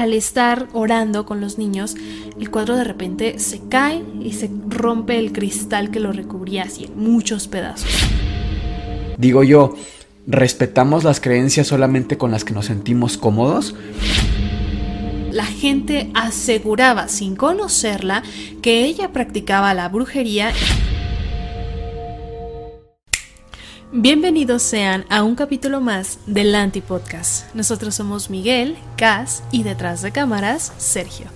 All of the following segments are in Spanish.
Al estar orando con los niños, el cuadro de repente se cae y se rompe el cristal que lo recubría así en muchos pedazos. Digo yo, ¿respetamos las creencias solamente con las que nos sentimos cómodos? La gente aseguraba, sin conocerla, que ella practicaba la brujería. Bienvenidos sean a un capítulo más del Antipodcast. Nosotros somos Miguel, Cas y detrás de cámaras, Sergio.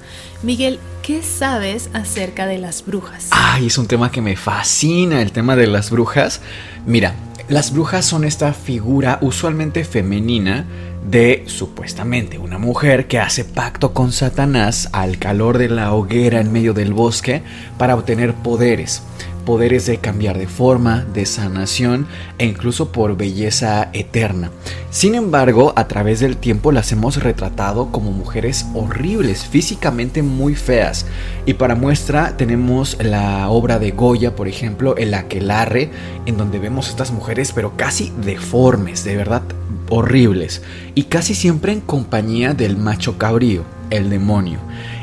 Miguel, ¿qué sabes acerca de las brujas? Ay, es un tema que me fascina, el tema de las brujas. Mira, las brujas son esta figura usualmente femenina de supuestamente una mujer que hace pacto con Satanás al calor de la hoguera en medio del bosque para obtener poderes poderes de cambiar de forma, de sanación e incluso por belleza eterna. Sin embargo, a través del tiempo las hemos retratado como mujeres horribles, físicamente muy feas. Y para muestra tenemos la obra de Goya, por ejemplo, El Aquelarre, en donde vemos estas mujeres pero casi deformes, de verdad horribles, y casi siempre en compañía del macho cabrío, el demonio.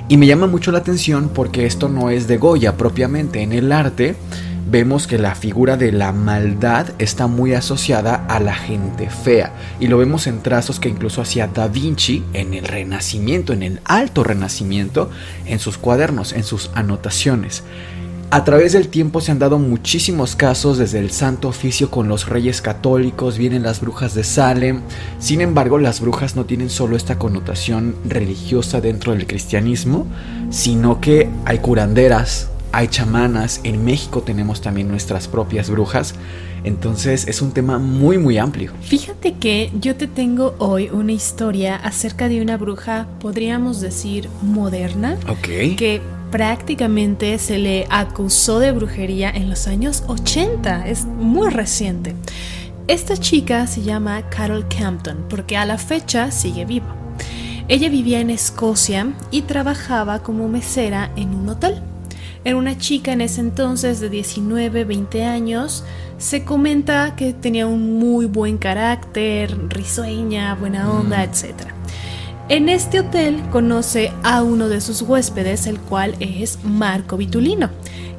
Y me llama mucho la atención porque esto no es de Goya propiamente. En el arte vemos que la figura de la maldad está muy asociada a la gente fea. Y lo vemos en trazos que incluso hacía Da Vinci en el Renacimiento, en el Alto Renacimiento, en sus cuadernos, en sus anotaciones. A través del tiempo se han dado muchísimos casos desde el Santo Oficio con los reyes católicos, vienen las brujas de Salem. Sin embargo, las brujas no tienen solo esta connotación religiosa dentro del cristianismo, sino que hay curanderas, hay chamanas, en México tenemos también nuestras propias brujas. Entonces es un tema muy muy amplio. Fíjate que yo te tengo hoy una historia acerca de una bruja, podríamos decir, moderna. Ok. Que prácticamente se le acusó de brujería en los años 80, es muy reciente. Esta chica se llama Carol Campton porque a la fecha sigue viva. Ella vivía en Escocia y trabajaba como mesera en un hotel. Era una chica en ese entonces de 19, 20 años. Se comenta que tenía un muy buen carácter, risueña, buena onda, etc. En este hotel conoce a uno de sus huéspedes, el cual es Marco Vitulino,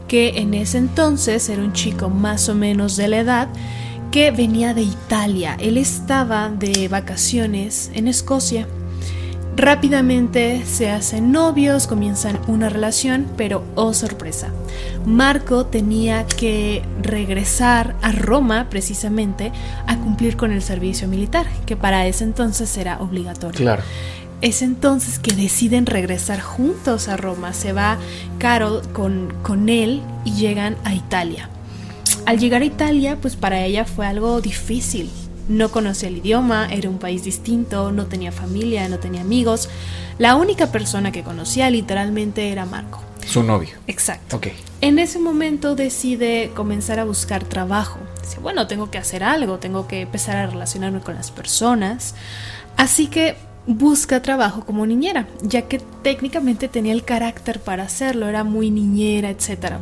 que en ese entonces era un chico más o menos de la edad que venía de Italia. Él estaba de vacaciones en Escocia. Rápidamente se hacen novios, comienzan una relación, pero oh sorpresa, Marco tenía que regresar a Roma precisamente a cumplir con el servicio militar, que para ese entonces era obligatorio. Claro. Es entonces que deciden regresar juntos a Roma. Se va Carol con, con él y llegan a Italia. Al llegar a Italia, pues para ella fue algo difícil. No conocía el idioma, era un país distinto, no tenía familia, no tenía amigos. La única persona que conocía literalmente era Marco. Su novio. Exacto. Ok. En ese momento decide comenzar a buscar trabajo. Dice, bueno, tengo que hacer algo, tengo que empezar a relacionarme con las personas. Así que busca trabajo como niñera, ya que técnicamente tenía el carácter para hacerlo, era muy niñera, etc.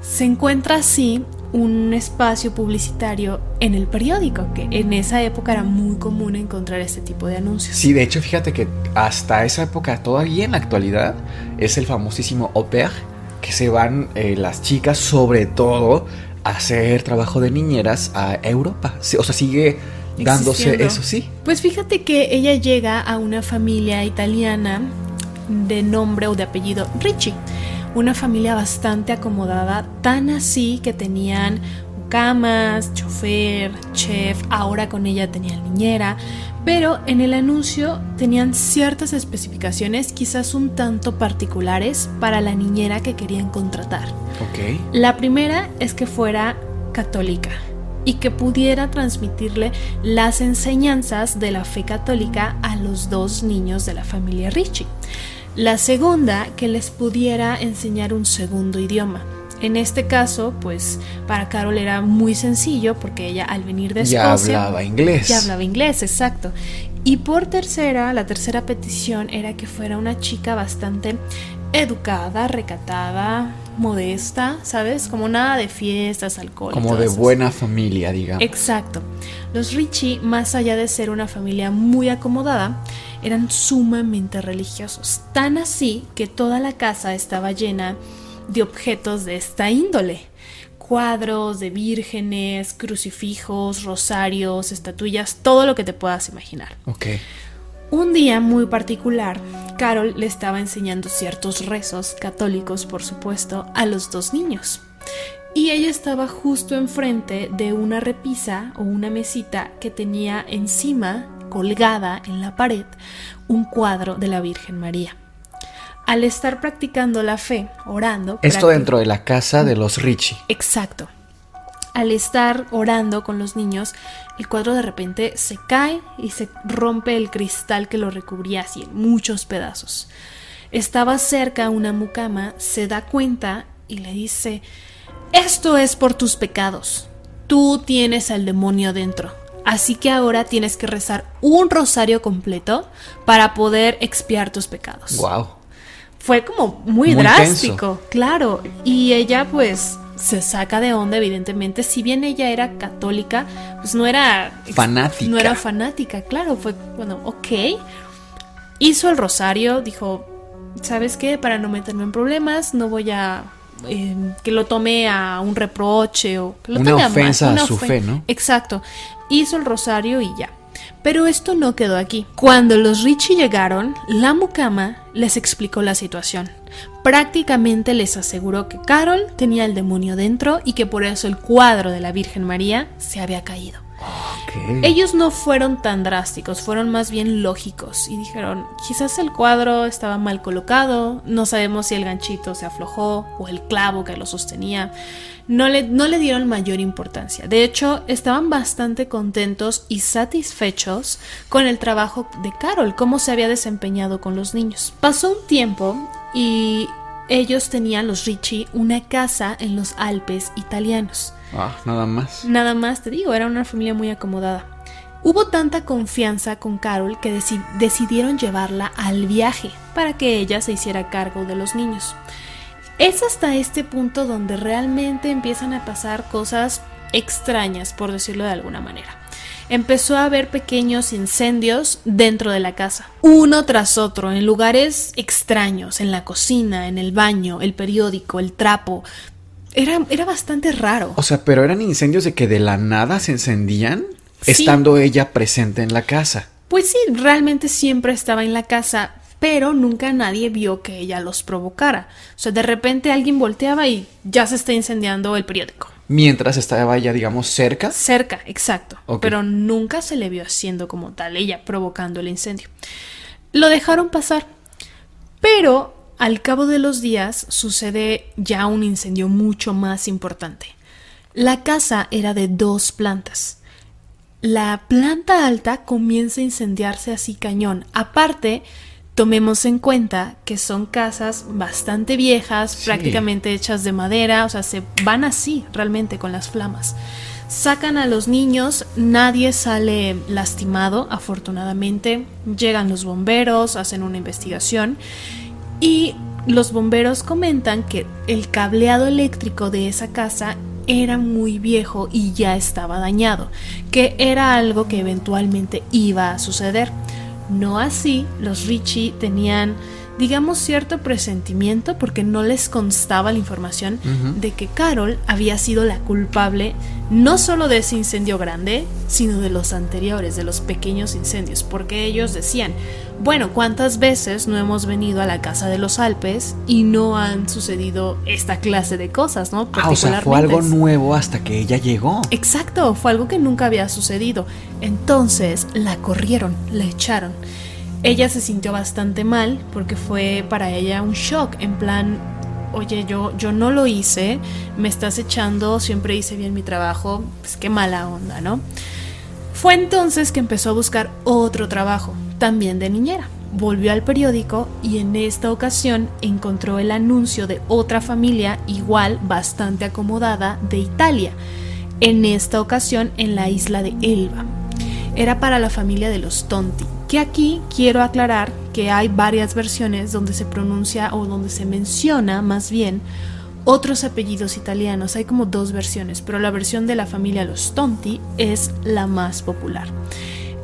Se encuentra así un espacio publicitario en el periódico, que en esa época era muy común encontrar este tipo de anuncios. Sí, de hecho, fíjate que hasta esa época, todavía en la actualidad, es el famosísimo au pair, que se van eh, las chicas, sobre todo, a hacer trabajo de niñeras a Europa. O sea, sigue dándose Existiendo. eso, sí. Pues fíjate que ella llega a una familia italiana de nombre o de apellido Ricci. Una familia bastante acomodada, tan así que tenían mucamas, chofer, chef, ahora con ella tenían niñera, pero en el anuncio tenían ciertas especificaciones quizás un tanto particulares para la niñera que querían contratar. La primera es que fuera católica y que pudiera transmitirle las enseñanzas de la fe católica a los dos niños de la familia Richie. La segunda, que les pudiera enseñar un segundo idioma. En este caso, pues para Carol era muy sencillo porque ella al venir de Ya Escocia hablaba inglés. ya hablaba inglés, exacto. Y por tercera, la tercera petición era que fuera una chica bastante educada, recatada, modesta, ¿sabes? Como nada de fiestas, alcohol. Como de buena familia, digamos. Exacto. Los Richie, más allá de ser una familia muy acomodada, eran sumamente religiosos. Tan así que toda la casa estaba llena de objetos de esta índole. Cuadros de vírgenes, crucifijos, rosarios, estatuillas, todo lo que te puedas imaginar. Ok. Un día muy particular, Carol le estaba enseñando ciertos rezos, católicos por supuesto, a los dos niños. Y ella estaba justo enfrente de una repisa o una mesita que tenía encima, colgada en la pared, un cuadro de la Virgen María. Al estar practicando la fe, orando... Esto dentro de la casa de los Richie. Exacto. Al estar orando con los niños, el cuadro de repente se cae y se rompe el cristal que lo recubría así en muchos pedazos. Estaba cerca una mucama, se da cuenta y le dice, esto es por tus pecados. Tú tienes al demonio dentro. Así que ahora tienes que rezar un rosario completo para poder expiar tus pecados Wow. fue como muy, Muy drástico, claro. Y ella pues se saca de onda, evidentemente. Si bien ella era católica, pues no era Fanática. No era fanática, claro. Fue, bueno, ok. Hizo el rosario, dijo, ¿sabes qué? Para no meterme en problemas, no voy a... eh, que lo tome a un reproche o que lo Una tome a ofensa a una su ofen- fe, ¿no? Exacto. Hizo el rosario y ya. Pero esto no quedó aquí. Cuando los Richie llegaron, la mucama les explicó la situación. Prácticamente les aseguró que Carol tenía el demonio dentro y que por eso el cuadro de la Virgen María se había caído. Ellos no fueron tan drásticos, fueron más bien lógicos y dijeron, quizás el cuadro estaba mal colocado, no sabemos si el ganchito se aflojó o el clavo que lo sostenía. No le, no le dieron mayor importancia. De hecho, estaban bastante contentos y satisfechos con el trabajo de Carol, cómo se había desempeñado con los niños. Pasó un tiempo y ellos tenían, los Richie, una casa en los Alpes italianos. Ah, nada más. Nada más te digo, era una familia muy acomodada. Hubo tanta confianza con Carol que deci- decidieron llevarla al viaje para que ella se hiciera cargo de los niños. Es hasta este punto donde realmente empiezan a pasar cosas extrañas, por decirlo de alguna manera. Empezó a haber pequeños incendios dentro de la casa, uno tras otro, en lugares extraños, en la cocina, en el baño, el periódico, el trapo. Era, era bastante raro. O sea, pero eran incendios de que de la nada se encendían Sí. estando ella presente en la casa. Pues sí, realmente siempre estaba en la casa, pero nunca nadie vio que ella los provocara. O sea, de repente alguien volteaba y ya se está incendiando el periódico. Mientras estaba ella, digamos, cerca. Cerca, exacto. Pero nunca se le vio haciendo como tal, ella provocando el incendio. Lo dejaron pasar. Pero al cabo de los días sucede ya un incendio mucho más importante. La casa era de dos plantas. La planta alta comienza a incendiarse así cañón. Aparte, tomemos en cuenta que son casas bastante viejas, Sí. prácticamente hechas de madera, o sea, se van así realmente con las flamas. Sacan a los niños, nadie sale lastimado, afortunadamente. Llegan los bomberos, hacen una investigación y los bomberos comentan que el cableado eléctrico de esa casa era muy viejo y ya estaba dañado, que era algo que eventualmente iba a suceder. No así, los Richie tenían, digamos, cierto presentimiento, porque no les constaba la información de que Carol había sido la culpable no solo de ese incendio grande, sino de los anteriores, de los pequeños incendios, porque ellos decían, bueno, ¿cuántas veces no hemos venido a la casa de los Alpes y no han sucedido esta clase de cosas, ¿no? Ah, o sea, fue algo nuevo hasta que ella llegó. Exacto, fue algo que nunca había sucedido. Entonces la corrieron, la echaron. Ella se sintió bastante mal porque fue para ella un shock, en plan, oye, yo, yo no lo hice, me estás echando, siempre hice bien mi trabajo, pues qué mala onda, ¿no? Fue entonces que empezó a buscar otro trabajo, también de niñera. Volvió al periódico y en esta ocasión encontró el anuncio de otra familia igual bastante acomodada de Italia, en esta ocasión en la isla de Elba. Era para la familia de los Tonti, que aquí quiero aclarar que hay varias versiones donde se pronuncia o donde se menciona más bien otros apellidos italianos. Hay como dos versiones, pero la versión de la familia Los Tonti es la más popular.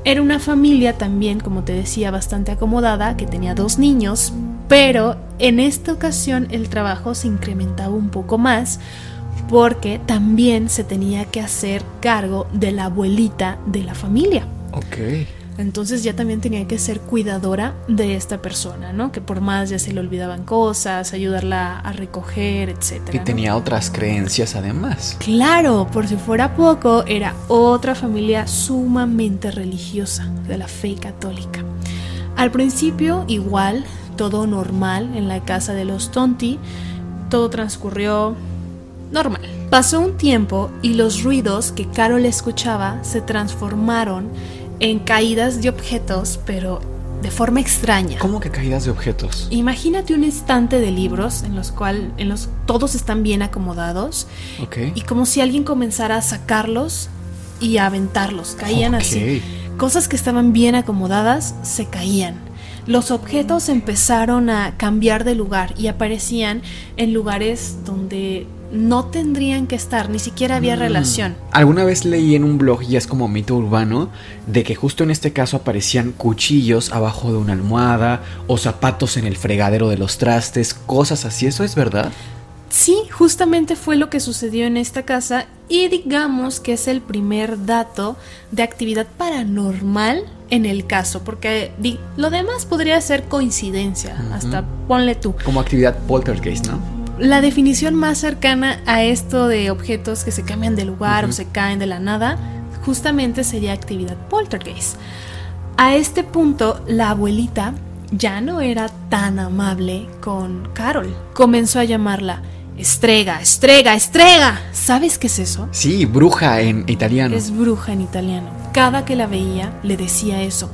Era una familia también, como te decía, bastante acomodada, que tenía dos niños, pero en esta ocasión el trabajo se incrementaba un poco más porque también se tenía que hacer cargo de la abuelita de la familia. Ok. Entonces ya también tenía que ser cuidadora de esta persona, ¿no? Que por más ya se le olvidaban cosas, ayudarla a recoger, etc. Y tenía otras creencias además. Claro, por si fuera poco, era otra familia sumamente religiosa de la fe católica. Al principio, igual, todo normal en la casa de los Tonti, todo transcurrió normal. Pasó un tiempo y los ruidos que Carol escuchaba se transformaron en caídas de objetos, pero de forma extraña. ¿Cómo que caídas de objetos? Imagínate un estante de libros en los cuales en los todos están bien acomodados y como si alguien comenzara a sacarlos y a aventarlos, caían así. Cosas que estaban bien acomodadas se caían. Los objetos empezaron a cambiar de lugar y aparecían en lugares donde no tendrían que estar, ni siquiera había mm. relación. Alguna vez leí en un blog, y es como mito urbano, de que justo en este caso aparecían cuchillos abajo de una almohada o zapatos en el fregadero de los trastes, cosas así, ¿eso es verdad? Sí, justamente fue lo que sucedió en esta casa y digamos que es el primer dato de actividad paranormal en el caso, porque lo demás podría ser coincidencia, hasta ponle tú. Como actividad poltergeist, ¿no? La definición más cercana a esto de objetos que se cambian de lugar o se caen de la nada, justamente sería actividad poltergeist. A este punto, la abuelita ya no era tan amable con Carol. Comenzó a llamarla Estrega, estrega, estrega. ¿Sabes qué es eso? Sí, bruja en italiano. Es bruja en italiano. Cada que la veía le decía eso.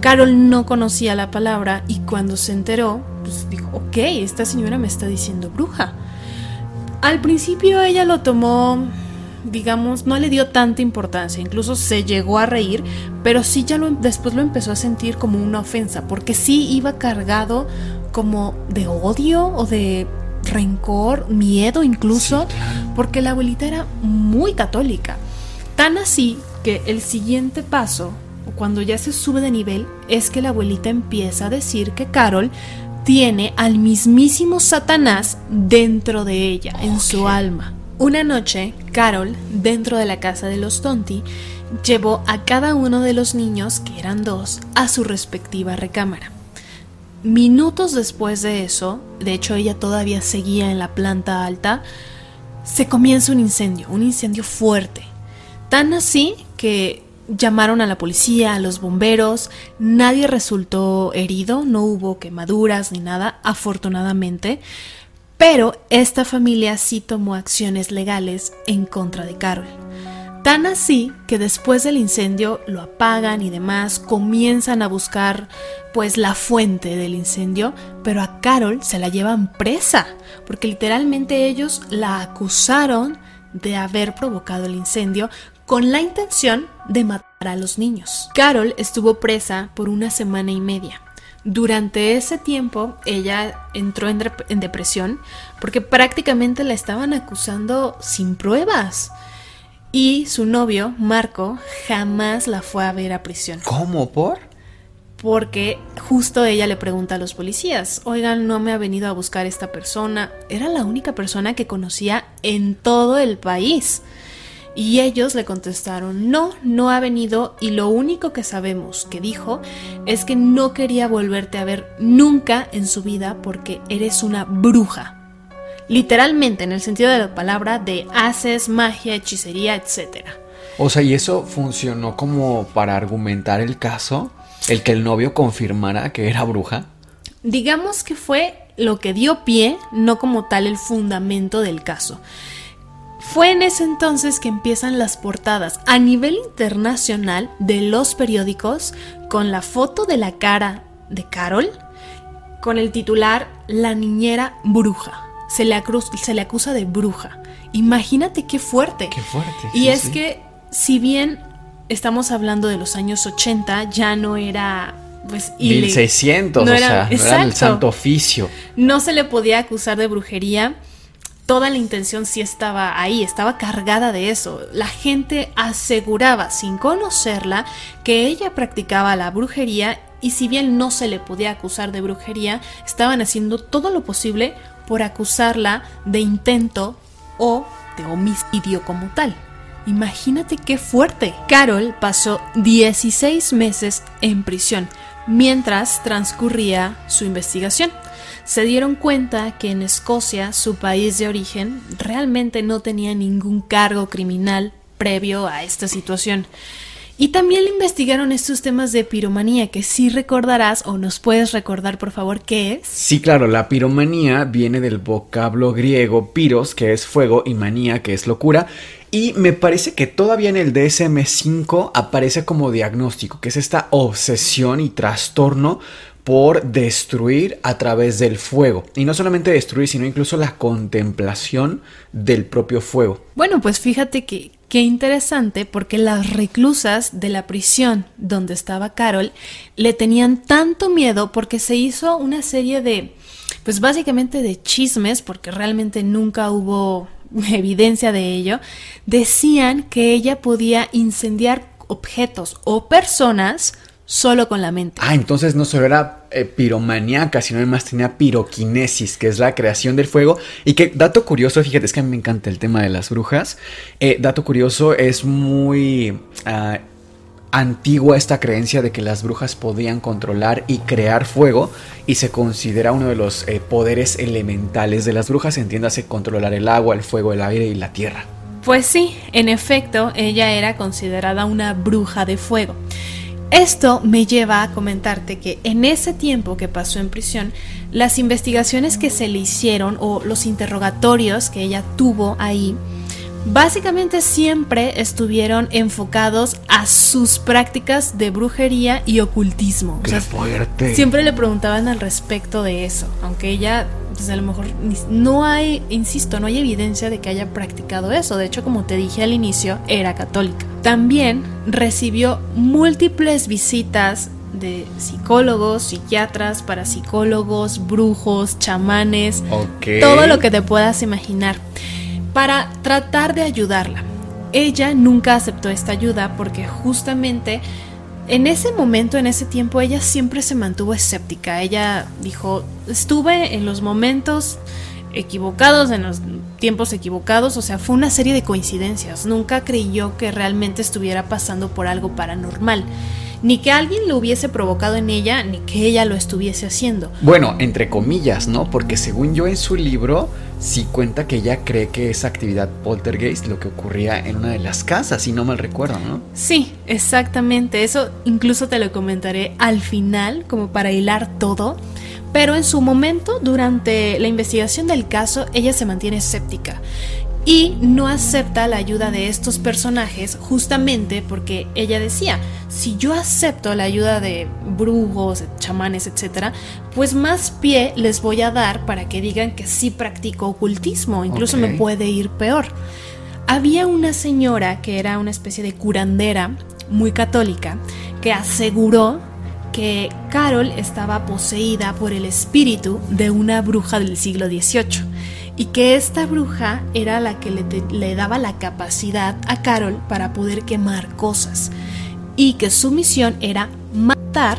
Carol no conocía la palabra y cuando se enteró, pues dijo, ok, esta señora me está diciendo bruja. Al principio ella lo tomó, digamos, no le dio tanta importancia, incluso se llegó a reír, pero sí ya lo, después lo empezó a sentir como una ofensa, porque sí iba cargado como de odio o de rencor, miedo incluso, porque la abuelita era muy católica. Tan así que el siguiente paso cuando ya se sube de nivel, es que la abuelita empieza a decir que Carol tiene al mismísimo Satanás dentro de ella, en su alma. Una noche, Carol, dentro de la casa de los Tonti, llevó a cada uno de los niños, que eran dos, a su respectiva recámara. Minutos después de eso, de hecho ella todavía seguía en la planta alta, se comienza un incendio, un incendio fuerte. Tan así que Llamaron a la policía, a los bomberos, nadie resultó herido, no hubo quemaduras ni nada, afortunadamente, pero esta familia sí tomó acciones legales en contra de Carol. Tan así que después del incendio lo apagan y demás, comienzan a buscar pues la fuente del incendio, pero a Carol se la llevan presa, porque literalmente ellos la acusaron de haber provocado el incendio con la intención de matar a los niños. Carol estuvo presa por una semana y media. Durante ese tiempo ella entró en, depresión porque prácticamente la estaban acusando sin pruebas. Y su novio, Marco, jamás la fue a ver a prisión. ¿Cómo? ¿Por? porque justo ella le pregunta a los policías, oigan, no me ha venido a buscar esta persona. Era la única persona que conocía en todo el país. Y ellos le contestaron, no, no ha venido y lo único que sabemos que dijo es que no quería volverte a ver nunca en su vida porque eres una bruja. Literalmente, en el sentido de la palabra, de haces magia, hechicería, etc. O sea, ¿y eso funcionó como para argumentar el caso? ¿El que el novio confirmara que era bruja? Digamos que fue lo que dio pie, no como tal el fundamento del caso. Fue en ese entonces que empiezan las portadas a nivel internacional de los periódicos con la foto de la cara de Carol, con el titular La niñera bruja. Se le, se le acusa de bruja. Imagínate qué fuerte. Qué fuerte. Y es que, si bien estamos hablando de los años 80, ya no era pues 1600, o sea, no era el santo oficio. No se le podía acusar de brujería toda la intención sí estaba ahí, estaba cargada de eso. La gente aseguraba, sin conocerla, que ella practicaba la brujería y si bien no se le podía acusar de brujería, estaban haciendo todo lo posible por acusarla de intento o de homicidio como tal. Imagínate qué fuerte. Carol pasó 16 meses en prisión mientras transcurría su investigación se dieron cuenta que en Escocia, su país de origen, realmente no tenía ningún cargo criminal previo a esta situación. Y también le investigaron estos temas de piromanía, que sí recordarás o nos puedes recordar por favor qué es. Sí, claro, la piromanía viene del vocablo griego piros, que es fuego, y manía, que es locura. Y me parece que todavía en el DSM5 aparece como diagnóstico, que es esta obsesión y trastorno por destruir a través del fuego. Y no solamente destruir, sino incluso la contemplación del propio fuego. Bueno, pues fíjate que qué interesante porque las reclusas de la prisión donde estaba Carol le tenían tanto miedo porque se hizo una serie de, pues básicamente de chismes, porque realmente nunca hubo evidencia de ello, decían que ella podía incendiar objetos o personas solo con la mente. Ah, entonces no solo era eh, piromaniaca, sino además tenía piroquinesis, que es la creación del fuego. Y que, dato curioso, fíjate, es que a mí me encanta el tema de las brujas. Eh, dato curioso, es muy ah, antigua esta creencia de que las brujas podían controlar y crear fuego. Y se considera uno de los eh, poderes elementales de las brujas, entiéndase controlar el agua, el fuego, el aire y la tierra. Pues sí, en efecto, ella era considerada una bruja de fuego. Esto me lleva a comentarte que en ese tiempo que pasó en prisión, las investigaciones que se le hicieron o los interrogatorios que ella tuvo ahí, básicamente siempre estuvieron enfocados a sus prácticas de brujería y ocultismo. ¡Qué fuerte! Siempre le preguntaban al respecto de eso, aunque ella, pues a lo mejor no hay, insisto, no hay evidencia de que haya practicado eso. De hecho, como te dije al inicio, era católica. También recibió múltiples visitas de psicólogos, psiquiatras, parapsicólogos, brujos, chamanes, todo lo que te puedas imaginar para tratar de ayudarla. Ella nunca aceptó esta ayuda porque justamente en ese momento, en ese tiempo, ella siempre se mantuvo escéptica. Ella dijo, estuve en los momentos equivocados, en los tiempos equivocados, o sea, fue una serie de coincidencias. Nunca creyó que realmente estuviera pasando por algo paranormal ni que alguien lo hubiese provocado en ella, ni que ella lo estuviese haciendo. Bueno, entre comillas, ¿no? Porque según yo en su libro, sí cuenta que ella cree que esa actividad poltergeist lo que ocurría en una de las casas, si no mal recuerdo, ¿no? Sí, exactamente. Eso incluso te lo comentaré al final, como para hilar todo. Pero en su momento, durante la investigación del caso, ella se mantiene escéptica y no acepta la ayuda de estos personajes justamente porque ella decía, si yo acepto la ayuda de brujos, chamanes, etc., pues más pie les voy a dar para que digan que sí practico ocultismo, incluso me puede ir peor. Había una señora que era una especie de curandera muy católica que aseguró que Carol estaba poseída por el espíritu de una bruja del siglo XVIII y que esta bruja era la que le, daba la capacidad a Carol para poder quemar cosas y que su misión era matar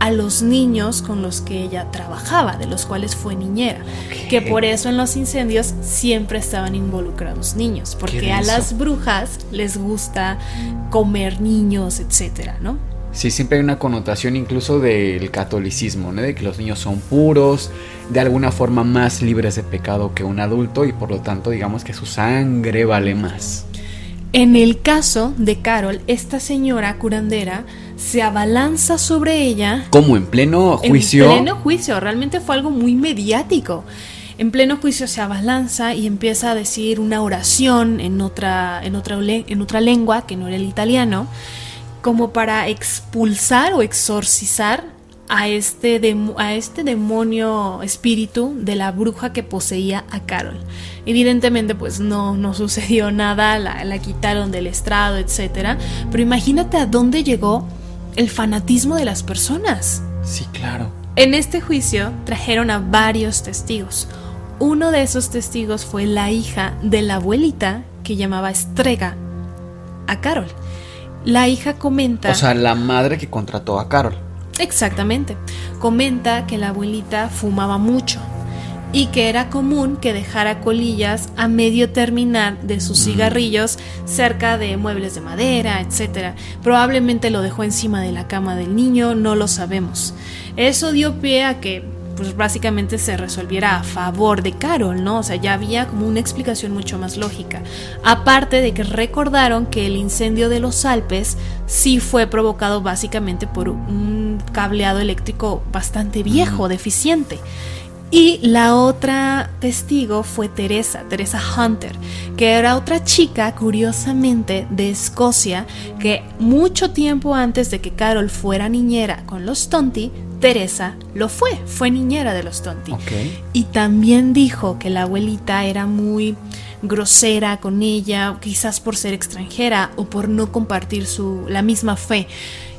a los niños con los que ella trabajaba, de los cuales fue niñera. Que por eso en los incendios siempre estaban involucrados niños, porque a las brujas les gusta comer niños, etcétera, ¿no? Sí, siempre hay una connotación incluso del catolicismo, ¿no? De que los niños son puros, de alguna forma más libres de pecado que un adulto y por lo tanto digamos que su sangre vale más. En el caso de Carol, esta señora curandera se abalanza sobre ella. Como en pleno juicio. En pleno juicio, realmente fue algo muy mediático. En pleno juicio se abalanza y empieza a decir una oración en otra, en otra, en otra lengua que no era el italiano como para expulsar o exorcizar a este, a este demonio espíritu de la bruja que poseía a Carol. Evidentemente pues no, no sucedió nada, la, la quitaron del estrado, etc. Pero imagínate a dónde llegó el fanatismo de las personas. Sí, claro. En este juicio trajeron a varios testigos. Uno de esos testigos fue la hija de la abuelita que llamaba Estrega a Carol. La hija comenta... O sea, la madre que contrató a Carol. Exactamente. Comenta que la abuelita fumaba mucho y que era común que dejara colillas a medio terminar de sus cigarrillos cerca de muebles de madera, etc. Probablemente lo dejó encima de la cama del niño, no lo sabemos. Eso dio pie a que pues básicamente se resolviera a favor de Carol, ¿no? O sea, ya había como una explicación mucho más lógica. Aparte de que recordaron que el incendio de los Alpes sí fue provocado básicamente por un cableado eléctrico bastante viejo, deficiente. Y la otra testigo fue Teresa, Teresa Hunter, que era otra chica, curiosamente, de Escocia, que mucho tiempo antes de que Carol fuera niñera con los Tonti, Teresa lo fue, fue niñera de los Tonti. Y también dijo que la abuelita era muy grosera con ella, quizás por ser extranjera o por no compartir su, la misma fe.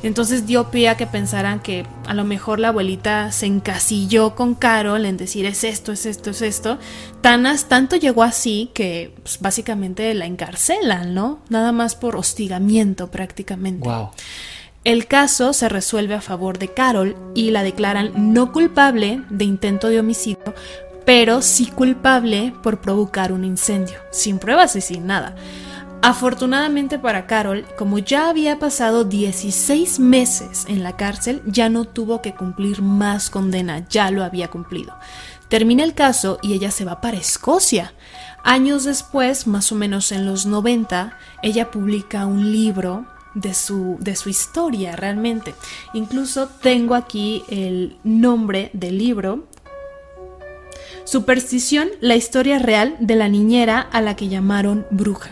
Entonces dio pie a que pensaran que a lo mejor la abuelita se encasilló con Carol en decir es esto, es esto, es esto. Tanas tanto llegó así que pues, básicamente la encarcelan, ¿no? Nada más por hostigamiento prácticamente. Wow. El caso se resuelve a favor de Carol y la declaran no culpable de intento de homicidio, pero sí culpable por provocar un incendio, sin pruebas y sin nada. Afortunadamente para Carol, como ya había pasado 16 meses en la cárcel, ya no tuvo que cumplir más condena, ya lo había cumplido. Termina el caso y ella se va para Escocia. Años después, más o menos en los 90, ella publica un libro de su, de su historia realmente. Incluso tengo aquí el nombre del libro. Superstición, la historia real de la niñera a la que llamaron bruja.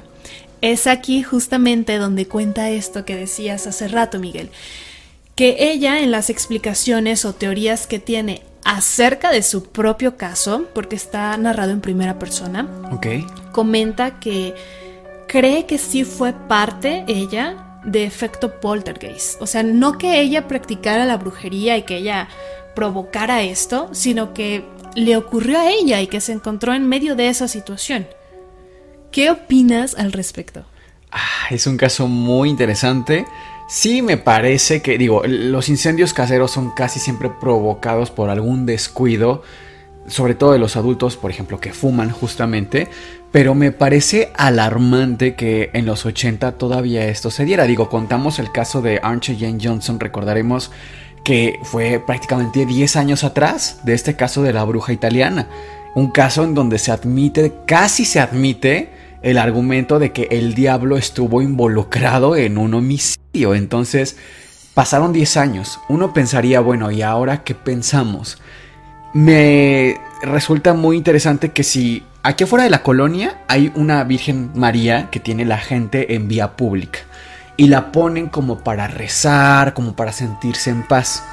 Es aquí justamente donde cuenta esto que decías hace rato, Miguel, que ella en las explicaciones o teorías que tiene acerca de su propio caso, porque está narrado en primera persona, comenta que cree que sí fue parte ella de efecto poltergeist. O sea, no que ella practicara la brujería y que ella provocara esto, sino que le ocurrió a ella y que se encontró en medio de esa situación. ¿Qué opinas al respecto? Ah, es un caso muy interesante. Sí, me parece que, digo, los incendios caseros son casi siempre provocados por algún descuido, sobre todo de los adultos, por ejemplo, que fuman justamente, pero me parece alarmante que en los 80 todavía esto se diera. Digo, contamos el caso de Archer Jane Johnson, recordaremos que fue prácticamente 10 años atrás de este caso de la bruja italiana. Un caso en donde se admite, casi se admite, el argumento de que el diablo estuvo involucrado en un homicidio. Entonces, pasaron 10 años. Uno pensaría, bueno, ¿y ahora qué pensamos? Me resulta muy interesante que si Aquí afuera de la colonia hay una Virgen María que tiene la gente en vía pública y la ponen como para rezar, como para sentirse en paz.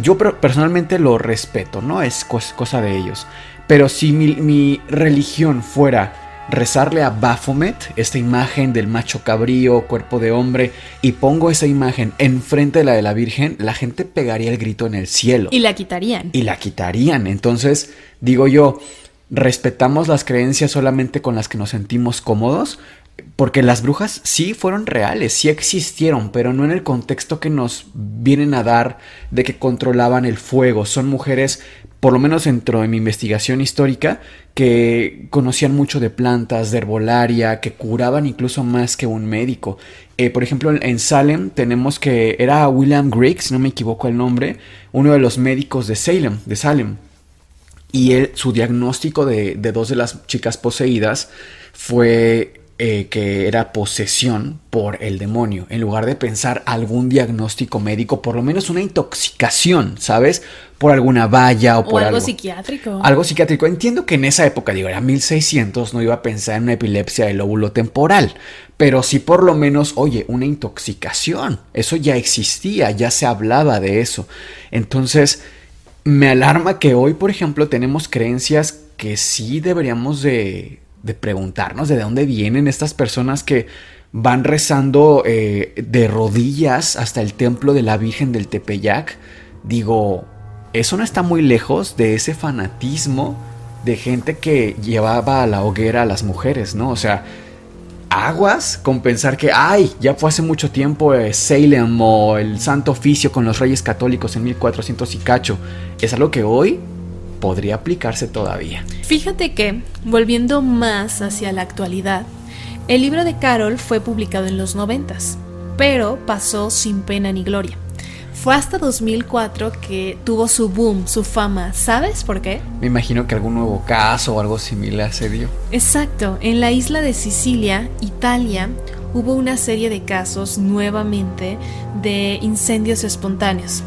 Yo personalmente lo respeto, ¿no? Es cosa de ellos. Pero si mi, religión fuera rezarle a Baphomet, esta imagen del macho cabrío, cuerpo de hombre, y pongo esa imagen enfrente de la de la Virgen, la gente pegaría el grito en el cielo. Y la quitarían. Y la quitarían. Entonces, digo yo, respetamos las creencias solamente con las que nos sentimos cómodos porque las brujas sí fueron reales, sí existieron, pero no en el contexto que nos vienen a dar de que controlaban el fuego. Son mujeres, por lo menos dentro de mi investigación histórica, que conocían mucho de plantas, de herbolaria, que curaban incluso más que un médico. Eh, por ejemplo, en Salem tenemos que era William Griggs, no me equivoco el nombre, uno de los médicos de Salem, de Salem. Y su diagnóstico de, de dos de las chicas poseídas fue eh, que era posesión por el demonio, en lugar de pensar algún diagnóstico médico, por lo menos una intoxicación, ¿sabes? Por alguna valla o, por algo, algo psiquiátrico. Algo psiquiátrico. Entiendo que en esa época, digo, era 1600, no iba a pensar en una epilepsia del lóbulo temporal, pero sí por lo menos, oye, una intoxicación. Eso ya existía, ya se hablaba de eso. Entonces, me alarma que hoy, por ejemplo, tenemos creencias que sí deberíamos de de preguntarnos de dónde vienen estas personas que van rezando eh, de rodillas hasta el templo de la Virgen del Tepeyac. Digo, eso no está muy lejos de ese fanatismo de gente que llevaba a la hoguera a las mujeres, ¿no? O sea, aguas con pensar que, ay, ya fue hace mucho tiempo eh, Salem o el Santo Oficio con los Reyes Católicos en 1400 y cacho. Es algo que hoy podría aplicarse todavía. Fíjate que, volviendo más hacia la actualidad, el libro de Carol fue publicado en los noventas, pero pasó sin pena ni gloria. Fue hasta 2004 que tuvo su boom, su fama. ¿Sabes por qué? Me imagino que algún nuevo caso o algo similar se dio. Exacto. En la isla de Sicilia, Italia, hubo una serie de casos nuevamente de incendios espontáneos.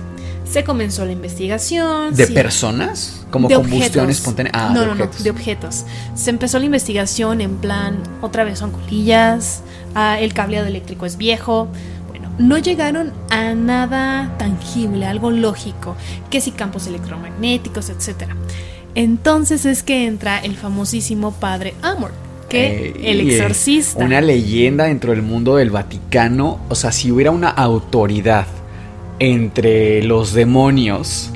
Se comenzó la investigación. ¿De personas? ¿Como de combustión objetos. espontánea? Ah, no, de no, objetos. no, de objetos. Se empezó la investigación en plan, otra vez son colillas, ah, el cableado eléctrico es viejo. Bueno, no llegaron a nada tangible, algo lógico, que si campos electromagnéticos, etc. Entonces es que entra el famosísimo padre Amor, que Eh, el exorcista. Una leyenda dentro del mundo del Vaticano. O sea, si hubiera una autoridad entre los demonios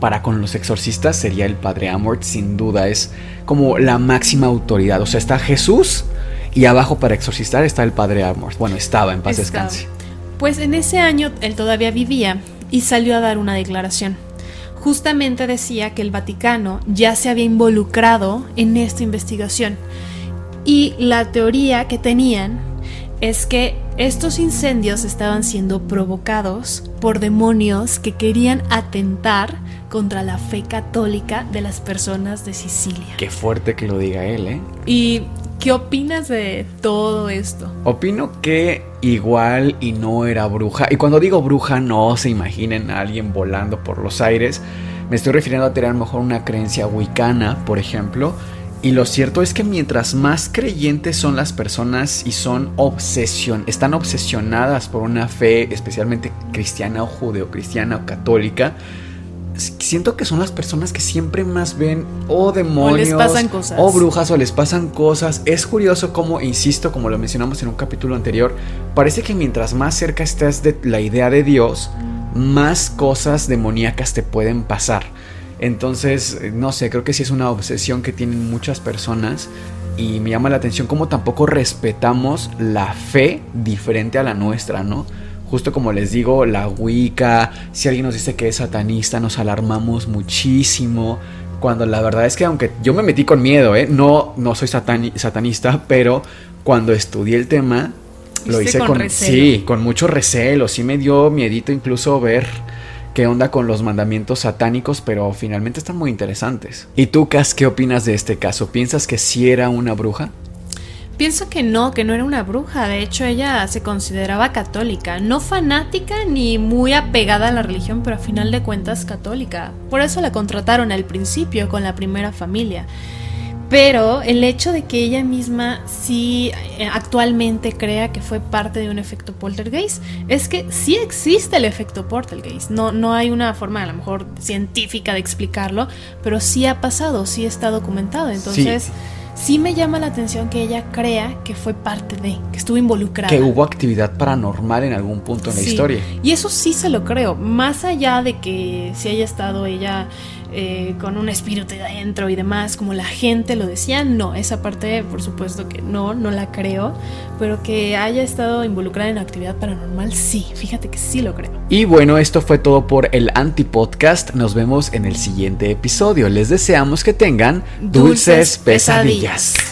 para con los exorcistas, sería el Padre Amort, sin duda. Es como la máxima autoridad. O sea, está Jesús y abajo para exorcistar está el Padre Amort. Bueno, estaba en paz Estaba. descanse. Pues en ese año él todavía vivía y salió a dar una declaración. Justamente decía que el Vaticano ya se había involucrado en esta investigación y la teoría que tenían es que estos incendios estaban siendo provocados por demonios que querían atentar contra la fe católica de las personas de Sicilia. Qué fuerte que lo diga él, ¿eh? ¿Y qué opinas de todo esto? Opino que igual y no era bruja. Y cuando digo bruja, no se imaginen a alguien volando por los aires. Me estoy refiriendo a tener a lo mejor una creencia wicana, por ejemplo. Y lo cierto es que mientras más creyentes son las personas y son obsesión, están obsesionadas por una fe, especialmente cristiana o judeocristiana o católica, siento que son las personas que siempre más ven o demonios pasan cosas. o brujas o les pasan cosas. Es curioso como, insisto, como lo mencionamos en un capítulo anterior, parece que mientras más cerca estás de la idea de Dios, más cosas demoníacas te pueden pasar. Entonces, eh, no sé, creo que sí es una obsesión que tienen muchas personas y me llama la atención cómo tampoco respetamos la fe diferente a la nuestra, ¿no? Justo como les digo, la Wicca, si alguien nos dice que es satanista, nos alarmamos muchísimo. Cuando la verdad es que aunque yo me metí con miedo, ¿eh? no, no soy satani- satanista, pero cuando estudié el tema, lo hice con con, recelo. sí, con mucho recelo. Sí me dio miedito incluso ver qué onda con los mandamientos satánicos, pero finalmente están muy interesantes. ¿Y tú, Cas, qué opinas de este caso? ¿Piensas que sí era una bruja? Pienso que no, que no era una bruja. De hecho, ella se consideraba católica. No fanática ni muy apegada a la religión, pero a final de cuentas católica. Por eso la contrataron al principio con la primera familia. Pero el hecho de que ella misma sí eh, actualmente crea que fue parte de un efecto poltergeist es que sí existe el efecto poltergeist. No, no hay una forma a lo mejor científica de explicarlo, pero sí ha pasado, sí está documentado. Entonces sí me llama la atención que ella crea que fue parte de, que estuvo involucrada. Que hubo actividad paranormal en algún punto en la historia. Y eso sí se lo creo, más allá de que si haya estado ella eh, con un espíritu de adentro y demás, como la gente lo decía, no, esa parte por supuesto que no, no la creo, pero que haya estado involucrada en actividad paranormal, sí, fíjate que sí lo creo. Y bueno, esto fue todo por el Antipodcast, nos vemos en el siguiente episodio, les deseamos que tengan dulces, pesadillas.